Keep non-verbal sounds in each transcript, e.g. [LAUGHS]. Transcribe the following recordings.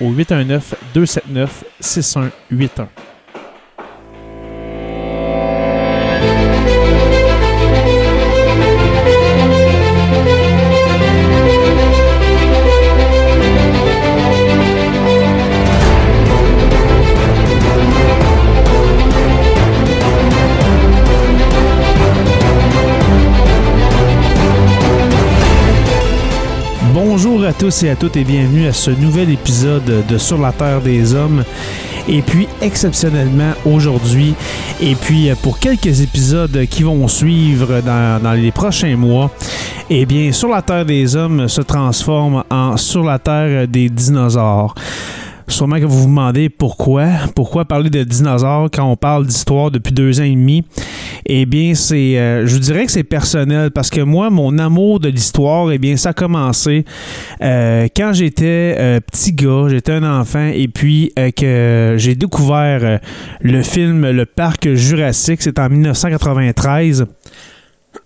au 819 Bonjour à tous et à toutes et bienvenue à ce nouvel épisode de Sur la Terre des Hommes. Et puis exceptionnellement aujourd'hui, et puis pour quelques épisodes qui vont suivre dans, dans les prochains mois, eh bien Sur la Terre des Hommes se transforme en Sur la Terre des dinosaures. Sûrement que vous vous demandez pourquoi. Pourquoi parler de dinosaures quand on parle d'histoire depuis deux ans et demi? Eh bien, c'est, euh, je vous dirais que c'est personnel parce que moi, mon amour de l'histoire, eh bien, ça a commencé euh, quand j'étais euh, petit gars, j'étais un enfant et puis euh, que j'ai découvert euh, le film Le Parc Jurassique, c'est en 1993.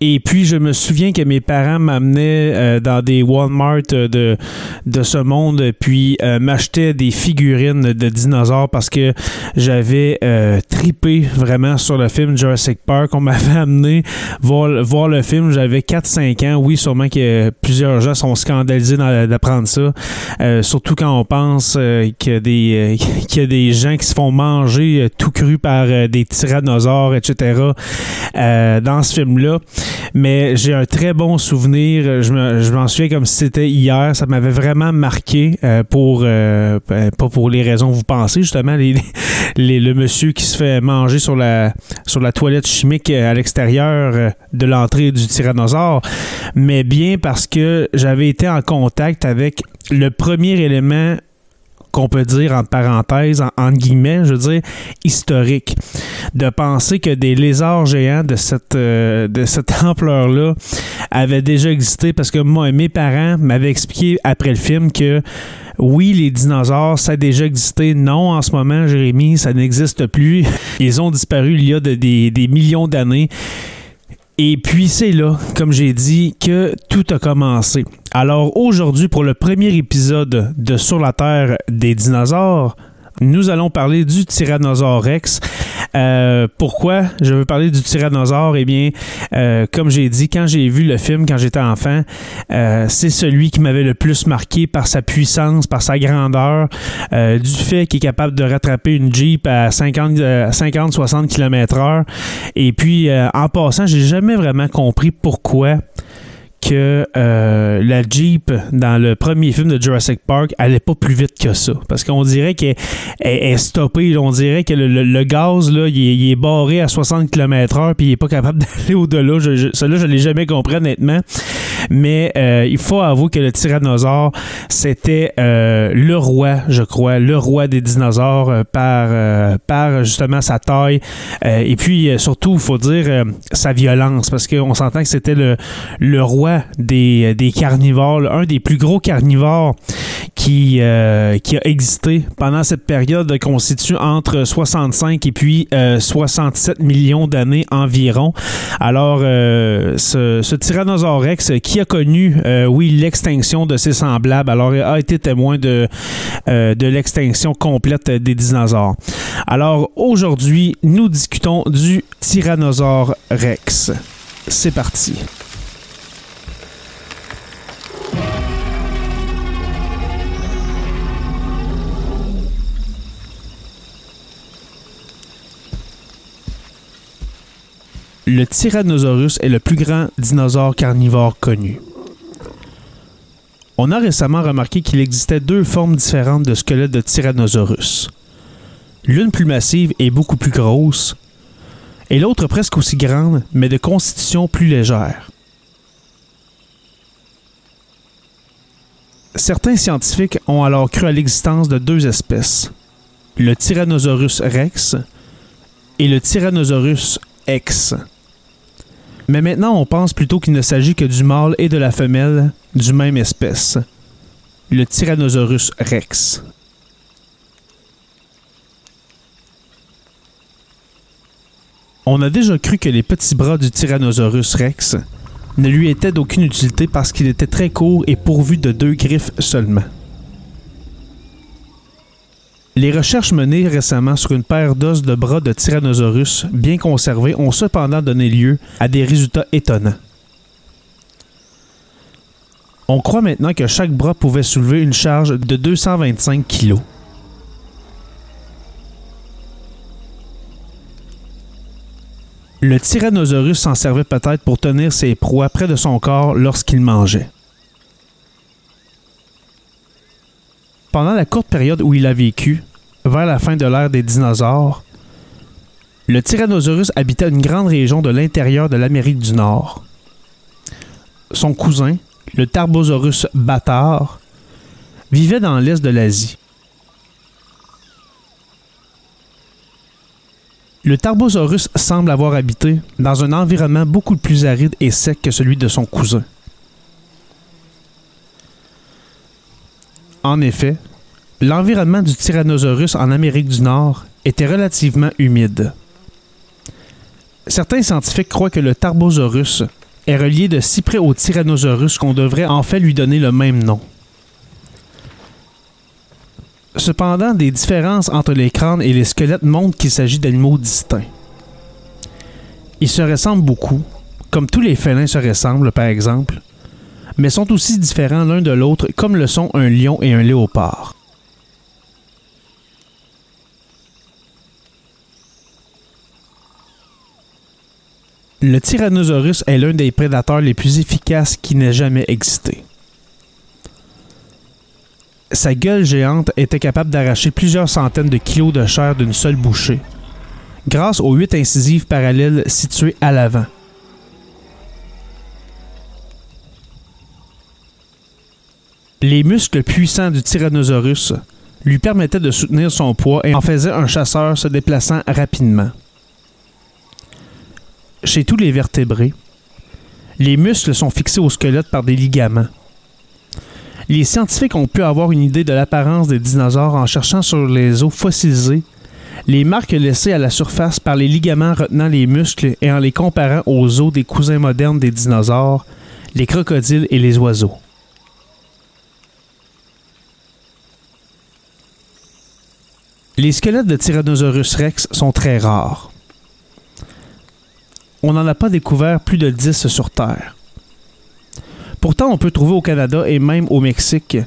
Et puis, je me souviens que mes parents m'amenaient euh, dans des Walmart euh, de, de ce monde, puis euh, m'achetaient des figurines de dinosaures parce que j'avais euh, tripé vraiment sur le film Jurassic Park. On m'avait [LAUGHS] amené voir, voir le film, j'avais 4-5 ans. Oui, sûrement que plusieurs gens sont scandalisés d'apprendre ça. Euh, surtout quand on pense qu'il y, a des, [LAUGHS] qu'il y a des gens qui se font manger tout cru par des tyrannosaures, etc. dans ce film-là. Mais j'ai un très bon souvenir. Je me- je m'en souviens comme si c'était hier. Ça m'avait vraiment marqué euh, pour euh, euh, pas pour les raisons que vous pensez justement. Les, le monsieur qui se fait manger sur la sur la toilette chimique à l'extérieur de l'entrée du tyrannosaure, mais bien parce que j'avais été en contact avec le premier élément qu'on peut dire entre parenthèses, en, guillemets, je veux dire, historique. De penser que des lézards géants de cette, euh, de cette [LAUGHS] ampleur-là avaient déjà existé parce que moi, mes parents m'avaient expliqué après le film que oui, les dinosaures, ça a déjà existé. Non, en ce moment, Jérémy, ça n'existe plus. [LAUGHS] Ils ont disparu il y a de- des, des millions d'années. Et puis c'est là, comme j'ai dit, que tout a commencé. Alors aujourd'hui, pour le premier épisode de Sur la Terre des dinosaures, nous allons parler du Tyrannosaure Rex. Euh, pourquoi je veux parler du Tyrannosaure? Eh bien, euh, comme j'ai dit, quand j'ai vu le film quand j'étais enfant, euh, c'est celui qui m'avait le plus marqué par sa puissance, par sa grandeur, du fait qu'il est capable de rattraper une Jeep à 50, euh, 50-60 km/h. Et puis, en passant, j'ai jamais vraiment compris pourquoi que euh, la Jeep dans le premier film de Jurassic Park allait pas plus vite que ça. Parce qu'on dirait qu'elle elle- elle est stoppée. On dirait que le, le- gaz, là, il, est, barré à 60 km/h puis il est pas capable [LAUGHS] d'aller au-delà. Je, je, je l'ai jamais compris honnêtement. Mais euh, il faut avouer que le tyrannosaure, c'était euh, le roi, je crois, le roi des dinosaures euh, par, euh, par justement sa taille. Euh, et puis, euh, surtout, il faut dire sa violence, parce qu'on s'entend que c'était le, le roi des, des carnivores, un des plus gros carnivores qui, euh, qui a existé pendant cette période constitue entre 65 et puis euh, 67 millions d'années environ. Alors, euh, ce, ce qui a connu, euh, oui, l'extinction de ses semblables, alors a été témoin de, euh, de l'extinction complète des dinosaures. Alors, aujourd'hui, nous discutons du Tyrannosaure Rex. C'est parti. Le Tyrannosaurus est le plus grand dinosaure carnivore connu. On a récemment remarqué qu'il existait deux formes différentes de squelette de Tyrannosaurus. L'une plus massive et beaucoup plus grosse, et l'autre presque aussi grande, mais de constitution plus légère. Certains scientifiques ont alors cru à l'existence de deux espèces, le Tyrannosaurus rex et le Tyrannosaurus ex. Mais maintenant, on pense plutôt qu'il ne s'agit que du mâle et de la femelle du même espèce, le Tyrannosaurus rex. On a déjà cru que les petits bras du Tyrannosaurus rex ne lui étaient d'aucune utilité parce qu'il était très court et pourvu de deux griffes seulement. Les recherches menées récemment sur une paire d'os de bras de Tyrannosaurus bien conservés ont cependant donné lieu à des résultats étonnants. On croit maintenant que chaque bras pouvait soulever une charge de 225 kg. Le Tyrannosaurus s'en servait peut-être pour tenir ses proies près de son corps lorsqu'il mangeait. Pendant la courte période où il a vécu, vers la fin de l'ère des dinosaures, le Tyrannosaurus habitait une grande région de l'intérieur de l'Amérique du Nord. Son cousin, le Tarbosaurus bâtard, vivait dans l'est de l'Asie. Le Tarbosaurus semble avoir habité dans un environnement beaucoup plus aride et sec que celui de son cousin. En effet, l'environnement du Tyrannosaurus en Amérique du Nord était relativement humide. Certains scientifiques croient que le Tarbosaurus est relié de si près au Tyrannosaurus qu'on devrait en fait lui donner le même nom. Cependant, des différences entre les crânes et les squelettes montrent qu'il s'agit d'animaux distincts. Ils se ressemblent beaucoup, comme tous les félins se ressemblent par exemple, mais sont aussi différents l'un de l'autre comme le sont un lion et un léopard. Le Tyrannosaurus est l'un des prédateurs les plus efficaces qui n'ait jamais existé. Sa gueule géante était capable d'arracher plusieurs centaines de kilos de chair d'une seule bouchée, grâce aux huit incisives parallèles situées à l'avant. Les muscles puissants du Tyrannosaurus lui permettaient de soutenir son poids et en faisaient un chasseur se déplaçant rapidement. Chez tous les vertébrés, les muscles sont fixés au squelette par des ligaments. Les scientifiques ont pu avoir une idée de l'apparence des dinosaures en cherchant sur les os fossilisés les marques laissées à la surface par les ligaments retenant les muscles et en les comparant aux os des cousins modernes des dinosaures, les crocodiles et les oiseaux. Les squelettes de Tyrannosaurus rex sont très rares. On n'en a pas découvert plus de 10 sur Terre. Pourtant, on peut trouver au Canada et même au Mexique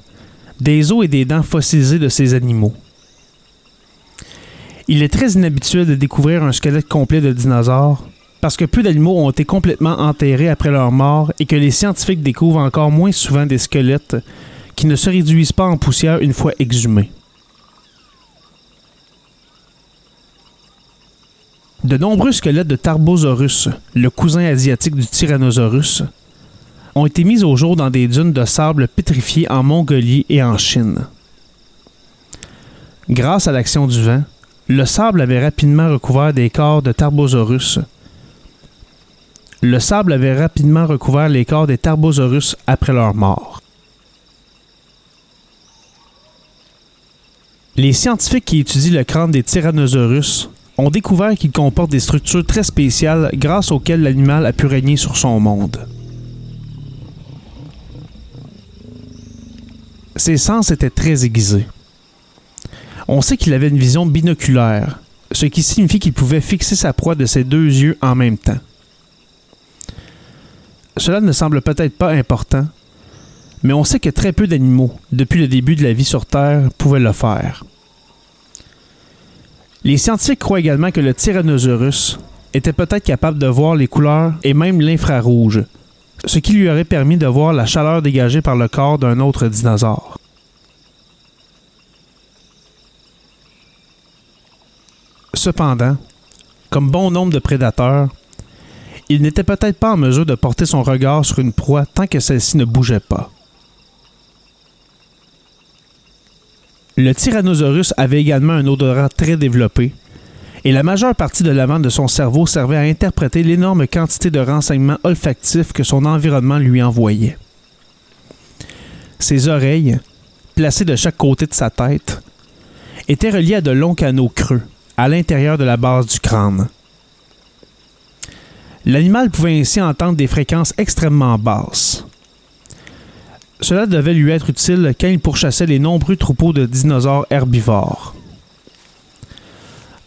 des os et des dents fossilisés de ces animaux. Il est très inhabituel de découvrir un squelette complet de dinosaures parce que peu d'animaux ont été complètement enterrés après leur mort et que les scientifiques découvrent encore moins souvent des squelettes qui ne se réduisent pas en poussière une fois exhumés. De nombreux squelettes de Tarbosaurus, le cousin asiatique du Tyrannosaurus, ont été mis au jour dans des dunes de sable pétrifiées en Mongolie et en Chine. Grâce à l'action du vent, le sable avait rapidement recouvert des corps de Tarbosaurus, le sable avait rapidement recouvert les corps des Tarbosaurus après leur mort. Les scientifiques qui étudient le crâne des Tyrannosaurus ont découvert qu'il comporte des structures très spéciales grâce auxquelles l'animal a pu régner sur son monde. Ses sens étaient très aiguisés. On sait qu'il avait une vision binoculaire, ce qui signifie qu'il pouvait fixer sa proie de ses deux yeux en même temps. Cela ne semble peut-être pas important, mais on sait que très peu d'animaux, depuis le début de la vie sur Terre, pouvaient le faire. Les scientifiques croient également que le Tyrannosaurus était peut-être capable de voir les couleurs et même l'infrarouge, ce qui lui aurait permis de voir la chaleur dégagée par le corps d'un autre dinosaure. Cependant, comme bon nombre de prédateurs, il n'était peut-être pas en mesure de porter son regard sur une proie tant que celle-ci ne bougeait pas. Le Tyrannosaurus avait également un odorat très développé, et la majeure partie de l'avant de son cerveau servait à interpréter l'énorme quantité de renseignements olfactifs que son environnement lui envoyait. Ses oreilles, placées de chaque côté de sa tête, étaient reliées à de longs canaux creux à l'intérieur de la base du crâne. L'animal pouvait ainsi entendre des fréquences extrêmement basses. Cela devait lui être utile quand il pourchassait les nombreux troupeaux de dinosaures herbivores.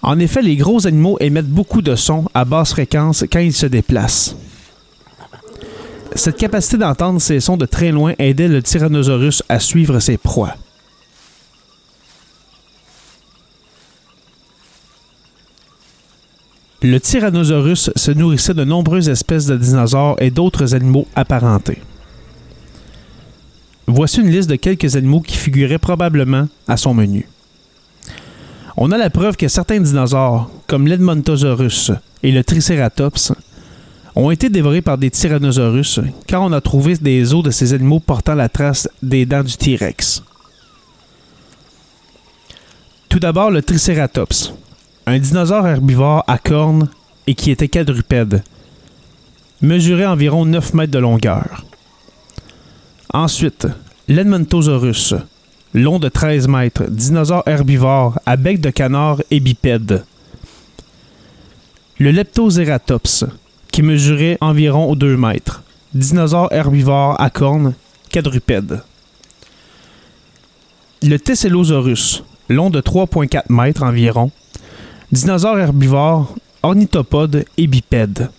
En effet, les gros animaux émettent beaucoup de sons à basse fréquence quand ils se déplacent. Cette capacité d'entendre ces sons de très loin aidait le Tyrannosaurus à suivre ses proies. Le Tyrannosaurus se nourrissait de nombreuses espèces de dinosaures et d'autres animaux apparentés. Voici une liste de quelques animaux qui figuraient probablement à son menu. On a la preuve que certains dinosaures, comme l'Edmontosaurus et le Triceratops, ont été dévorés par des Tyrannosaurus car on a trouvé des os de ces animaux portant la trace des dents du T-Rex. Tout d'abord, le Triceratops, un dinosaure herbivore à cornes et qui était quadrupède, mesurait environ 9 mètres de longueur. Ensuite, l'Edmontosaurus, long de 13 mètres, dinosaure herbivore à bec de canard et bipède. Le Leptoceratops, qui mesurait environ 2 mètres, dinosaure herbivore à cornes, quadrupède. Le Tesselosaurus, long de 3,4 mètres environ, dinosaure herbivore, ornithopode et bipède.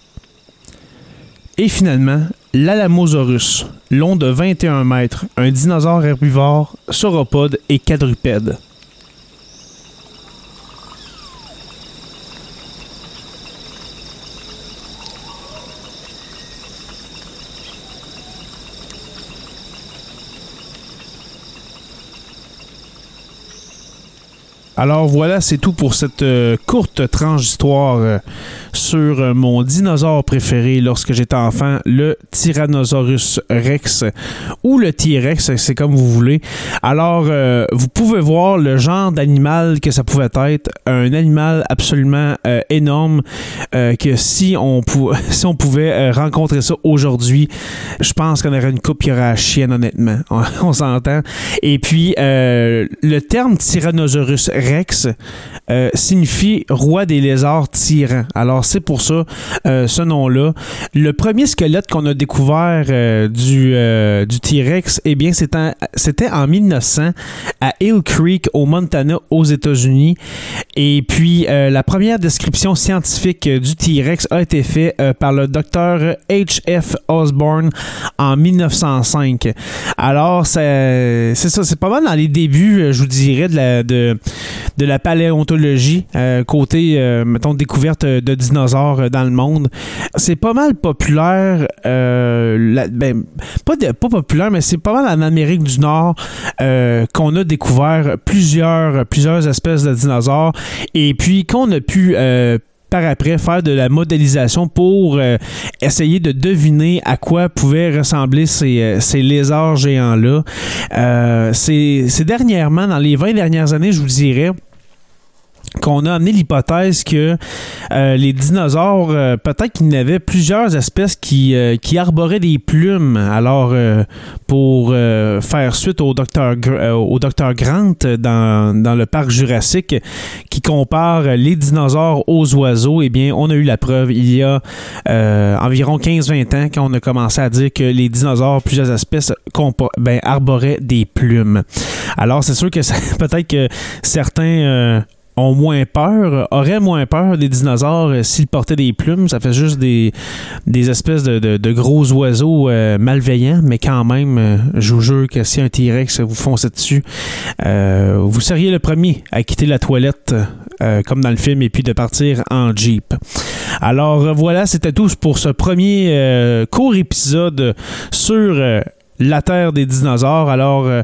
Et finalement, l'Alamosaurus, long de 21 mètres, un dinosaure herbivore, sauropode et quadrupède. Alors voilà, c'est tout pour cette euh, courte tranche d'histoire euh, sur euh, mon dinosaure préféré lorsque j'étais enfant, le Tyrannosaurus Rex ou le T-Rex, c'est comme vous voulez. Alors, vous pouvez voir le genre d'animal que ça pouvait être, un animal absolument énorme que si on, [LAUGHS] on pouvait rencontrer ça aujourd'hui, je pense qu'on aurait une coupe qui aurait à chienne honnêtement. [LAUGHS] on s'entend. Et puis, le terme Tyrannosaurus Rex euh, signifie roi des lézards tyrans. Alors c'est pour ça euh, ce nom-là. Le premier squelette qu'on a découvert euh, du, du T-Rex, eh bien c'était en 1900 à Hill Creek au Montana aux États-Unis. Et puis la première description scientifique du T-Rex a été faite par le docteur H.F. Osborne en 1905. Alors c'est ça, c'est pas mal dans les débuts, je vous dirais, de la, de, de la paléontologie, euh, côté, euh, mettons, découverte de dinosaures euh, dans le monde. C'est pas mal populaire, ben, pas, pas populaire, mais c'est pas mal en Amérique du Nord qu'on a découvert plusieurs, plusieurs espèces de dinosaures et puis qu'on a pu par après faire de la modélisation pour essayer de deviner à quoi pouvaient ressembler ces, ces lézards géants-là. c'est dernièrement, dans les 20 dernières années, je vous dirais, qu'on a amené l'hypothèse que euh, les dinosaures, euh, peut-être qu'il y avait plusieurs espèces qui, euh, qui arboraient des plumes. Alors, pour faire suite au docteur, Grant dans, dans, le parc jurassique qui compare les dinosaures aux oiseaux, eh bien, on a eu la preuve il y a environ 15-20 ans quand on a commencé à dire que les dinosaures, plusieurs espèces, ben, arboraient des plumes. Alors, c'est sûr que [LAUGHS] peut-être que certains ont moins peur, auraient moins peur des dinosaures euh, s'ils portaient des plumes. Ça fait juste des, des espèces de, gros oiseaux euh, malveillants, mais quand même, euh, je vous jure que si un T-Rex vous fonçait dessus, vous seriez le premier à quitter la toilette, comme dans le film, et puis de partir en Jeep. Alors voilà, c'était tout pour ce premier court épisode sur la Terre des dinosaures. Alors, euh,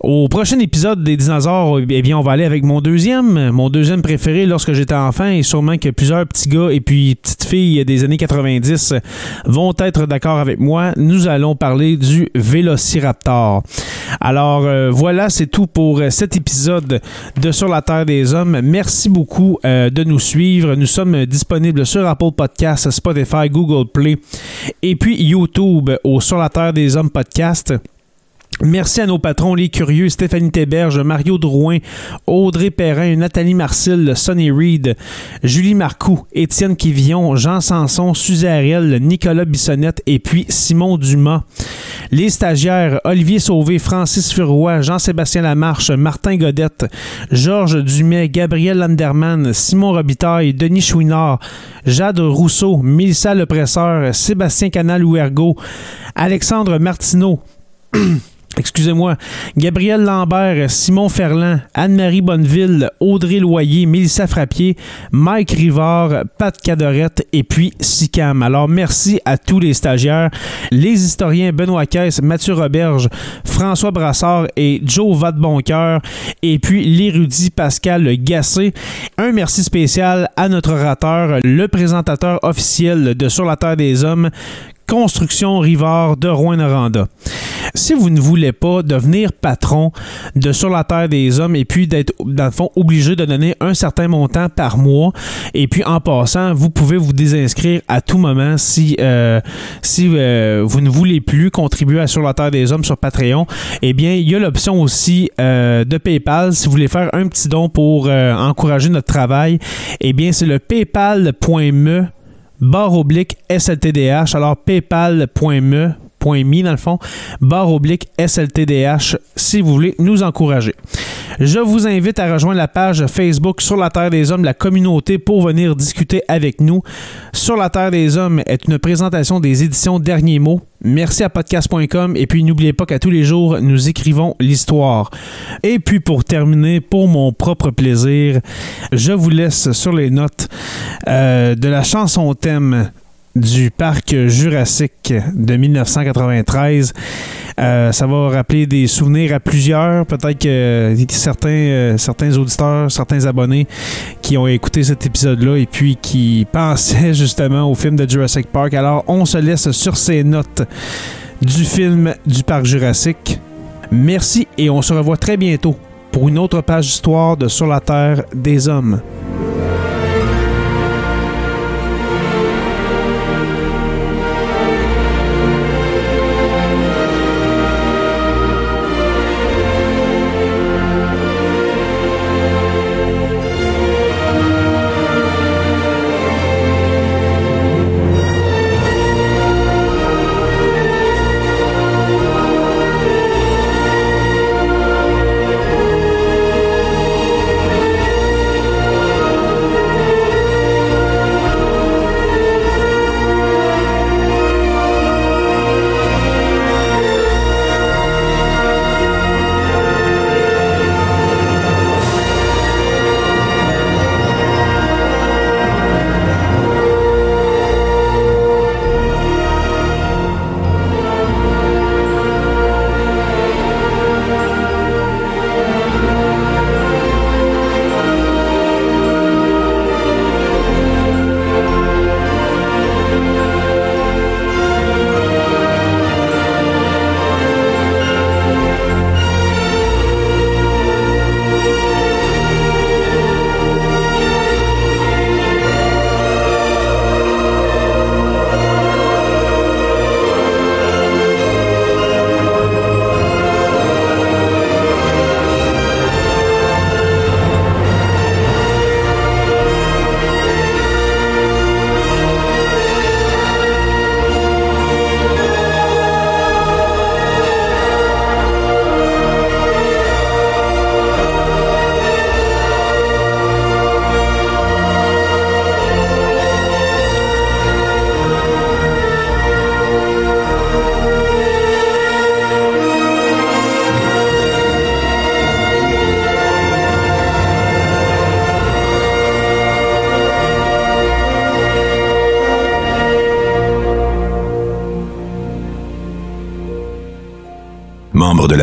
au prochain épisode des dinosaures, eh bien, on va aller avec mon deuxième, mon deuxième préféré lorsque j'étais enfant, et sûrement que plusieurs petits gars et puis petites filles des années 90 vont être d'accord avec moi. Nous allons parler du Vélociraptor. Alors, euh, voilà, c'est tout pour cet épisode de Sur la Terre des Hommes. Merci beaucoup euh, de nous suivre. Nous sommes disponibles sur Apple Podcasts, Spotify, Google Play et puis YouTube au Sur la Terre des Hommes podcast. подкасты. Merci à nos patrons, les curieux, Stéphanie Théberge, Mario Drouin, Audrey Perrin, Nathalie Marcil, Sonny Reed, Julie Marcoux, Étienne Quivillon, Jean Sanson, Suzariel, Nicolas Bissonnette et puis Simon Dumas. Les stagiaires, Olivier Sauvé, Francis Furoy, Jean-Sébastien Lamarche, Martin Godette, Georges Dumais, Gabriel Landerman, Simon Robitaille, Denis Chouinard, Jade Rousseau, Mélissa Lepresseur, Sébastien Canal-Ouergo, Alexandre Martineau, [CLEARS THROAT] excusez-moi, Gabriel Lambert, Simon Ferland, Anne-Marie Bonneville, Audrey Loyer, Mélissa Frappier, Mike Rivard, Pat Cadorette et puis Sicam. Alors merci à tous les stagiaires, les historiens Benoît Caisse, Mathieu Roberge, François Brassard et Joe Vadeboncoeur et puis l'érudit Pascal Gassé. Un merci spécial à notre orateur, le présentateur officiel de Sur la Terre des Hommes, Construction Rivard de Rouen-Noranda. Si vous ne voulez pas devenir patron de Sur la Terre des Hommes et puis d'être, dans le fond, obligé de donner un certain montant par mois, et puis en passant, vous pouvez vous désinscrire à tout moment si, euh, si euh, vous ne voulez plus contribuer à Sur la Terre des Hommes sur Patreon. Eh bien, il y a l'option aussi euh, de PayPal. Si vous voulez faire un petit don pour encourager notre travail, eh bien, c'est le paypal.me barre oblique SLTDH. Alors, paypal.me dans le fond, barre oblique SLTDH si vous voulez nous encourager. Je vous invite à rejoindre la page Facebook Sur la Terre des Hommes, la communauté, pour venir discuter avec nous. Sur la Terre des Hommes est une présentation des éditions Derniers mots. Merci à podcast.com et puis n'oubliez pas qu'à tous les jours, nous écrivons l'histoire. Et puis pour terminer, pour mon propre plaisir, je vous laisse sur les notes euh, de la chanson thème du parc jurassique de 1993. Euh, ça va rappeler des souvenirs à plusieurs. Peut-être que certains, euh, certains auditeurs, certains abonnés qui ont écouté cet épisode-là et puis qui [LAUGHS] pensaient justement au film de Jurassic Park. Alors, on se laisse sur ces notes du film du parc jurassique. Merci et on se revoit très bientôt pour une autre page d'histoire de Sur la Terre des Hommes.